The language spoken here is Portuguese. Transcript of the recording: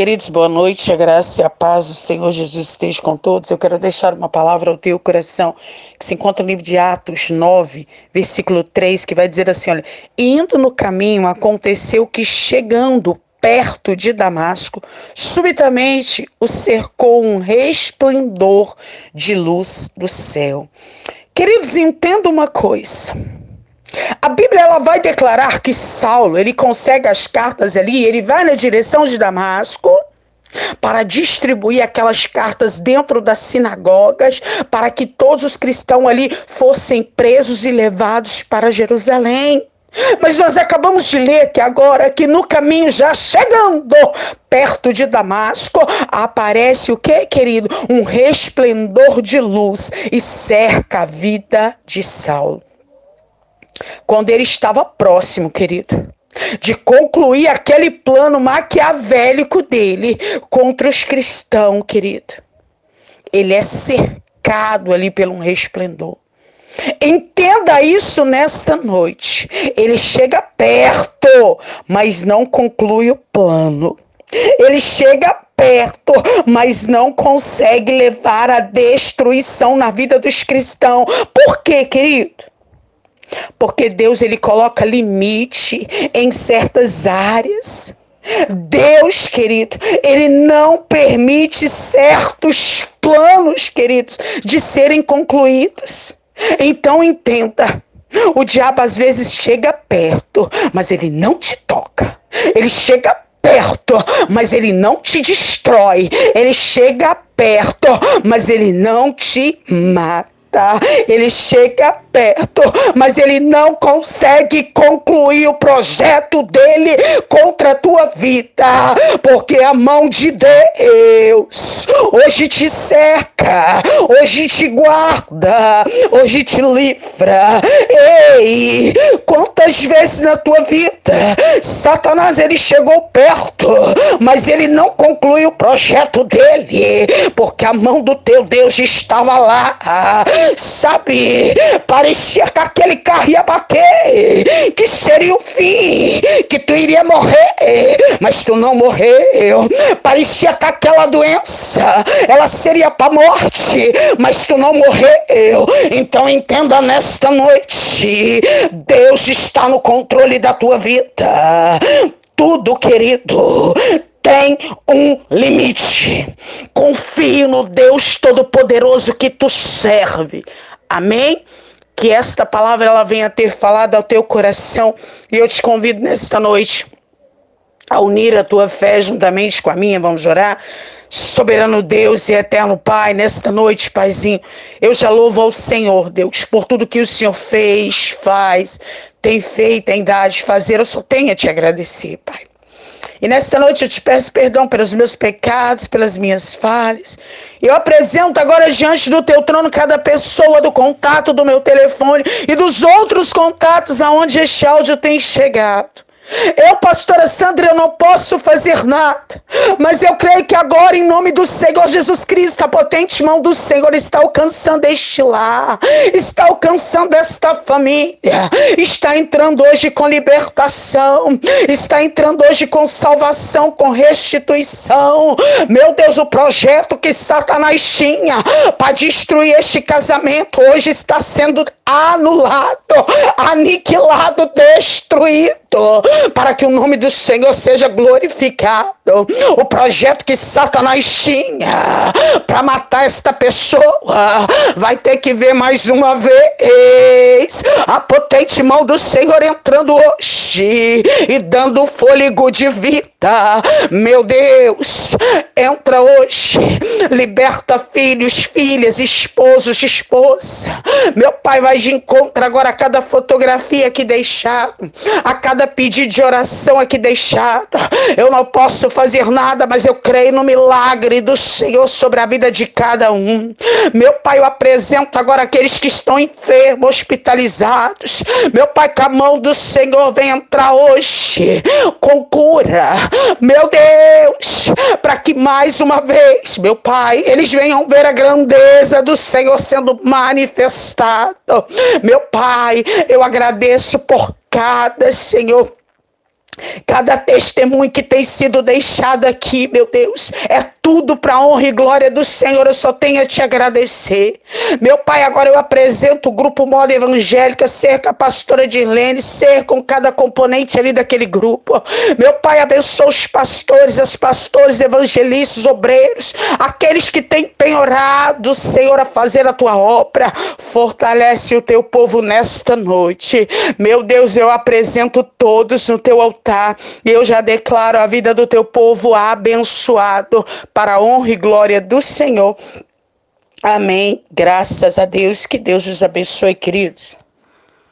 Queridos, boa noite, a graça e a paz do Senhor Jesus esteja com todos. Eu quero deixar uma palavra ao teu coração, que se encontra no livro de Atos 9, versículo 3, que vai dizer assim: olha, indo no caminho, aconteceu que chegando perto de Damasco, subitamente o cercou um resplendor de luz do céu. Queridos, entenda uma coisa. A Bíblia ela vai declarar que Saulo, ele consegue as cartas ali, ele vai na direção de Damasco para distribuir aquelas cartas dentro das sinagogas, para que todos os cristãos ali fossem presos e levados para Jerusalém. Mas nós acabamos de ler que agora que no caminho já chegando perto de Damasco, aparece o que, querido? Um resplendor de luz e cerca a vida de Saulo. Quando ele estava próximo, querido, de concluir aquele plano maquiavélico dele contra os cristãos, querido. Ele é cercado ali pelo um resplendor. Entenda isso nesta noite. Ele chega perto, mas não conclui o plano. Ele chega perto, mas não consegue levar a destruição na vida dos cristãos. Por quê, querido? Porque Deus ele coloca limite em certas áreas. Deus, querido, ele não permite certos planos, queridos, de serem concluídos. Então entenda, o diabo às vezes chega perto, mas ele não te toca. Ele chega perto, mas ele não te destrói. Ele chega perto, mas ele não te mata. Ele chega perto, mas ele não consegue concluir o projeto dele contra a tua vida, porque a mão de Deus hoje te cerca, hoje te guarda, hoje te livra. Ei, quantas vezes na tua vida Satanás ele chegou perto, mas ele não concluiu o projeto dele, porque a mão do teu Deus estava lá, sabe? Para parecia que aquele carro ia bater, que seria o fim, que tu iria morrer, mas tu não morreu. Parecia que aquela doença, ela seria para morte, mas tu não morreu. Então entenda nesta noite, Deus está no controle da tua vida. Tudo, querido, tem um limite. Confie no Deus Todo-Poderoso que tu serve. Amém? Que esta palavra ela venha ter falado ao teu coração e eu te convido nesta noite a unir a tua fé juntamente com a minha, vamos orar. Soberano Deus e eterno Pai, nesta noite, Paizinho, eu já louvo ao Senhor, Deus, por tudo que o Senhor fez, faz, tem feito, tem dado de fazer. Eu só tenho a te agradecer, Pai. E nesta noite eu te peço perdão pelos meus pecados, pelas minhas falhas. Eu apresento agora diante do teu trono cada pessoa do contato do meu telefone e dos outros contatos aonde este áudio tem chegado. Eu, pastora Sandra, eu não posso fazer nada, mas eu creio que agora, em nome do Senhor Jesus Cristo, a potente mão do Senhor está alcançando este lar, está alcançando esta família, está entrando hoje com libertação, está entrando hoje com salvação, com restituição. Meu Deus, o projeto que Satanás tinha para destruir este casamento hoje está sendo anulado, aniquilado, destruído para que o nome do Senhor seja glorificado. O projeto que Satanás tinha para matar esta pessoa vai ter que ver mais uma vez a potente mão do Senhor entrando hoje e dando fôlego de vida. Meu Deus, entra hoje, liberta filhos, filhas, esposos, esposa. Meu Pai vai de encontro agora a cada fotografia aqui deixada, a cada pedido de oração aqui deixada. Eu não posso fazer nada, mas eu creio no milagre do Senhor sobre a vida de cada um. Meu Pai, eu apresento agora aqueles que estão enfermos, hospitalizados. Meu Pai, que a mão do Senhor vem entrar hoje com cura. Meu Deus, para que mais uma vez, meu Pai, eles venham ver a grandeza do Senhor sendo manifestado. Meu Pai, eu agradeço por cada Senhor Cada testemunho que tem sido deixado aqui, meu Deus, é tudo para honra e glória do Senhor. Eu só tenho a te agradecer. Meu Pai, agora eu apresento o grupo Moda Evangélica, ser com a pastora Dirlene, ser com cada componente ali daquele grupo. Meu Pai, abençoa os pastores, as pastores, evangelistas, obreiros, aqueles que têm penhorado, Senhor, a fazer a tua obra. Fortalece o teu povo nesta noite. Meu Deus, eu apresento todos no teu altar e eu já declaro a vida do teu povo abençoado para a honra e glória do Senhor. Amém. Graças a Deus. Que Deus os abençoe, queridos.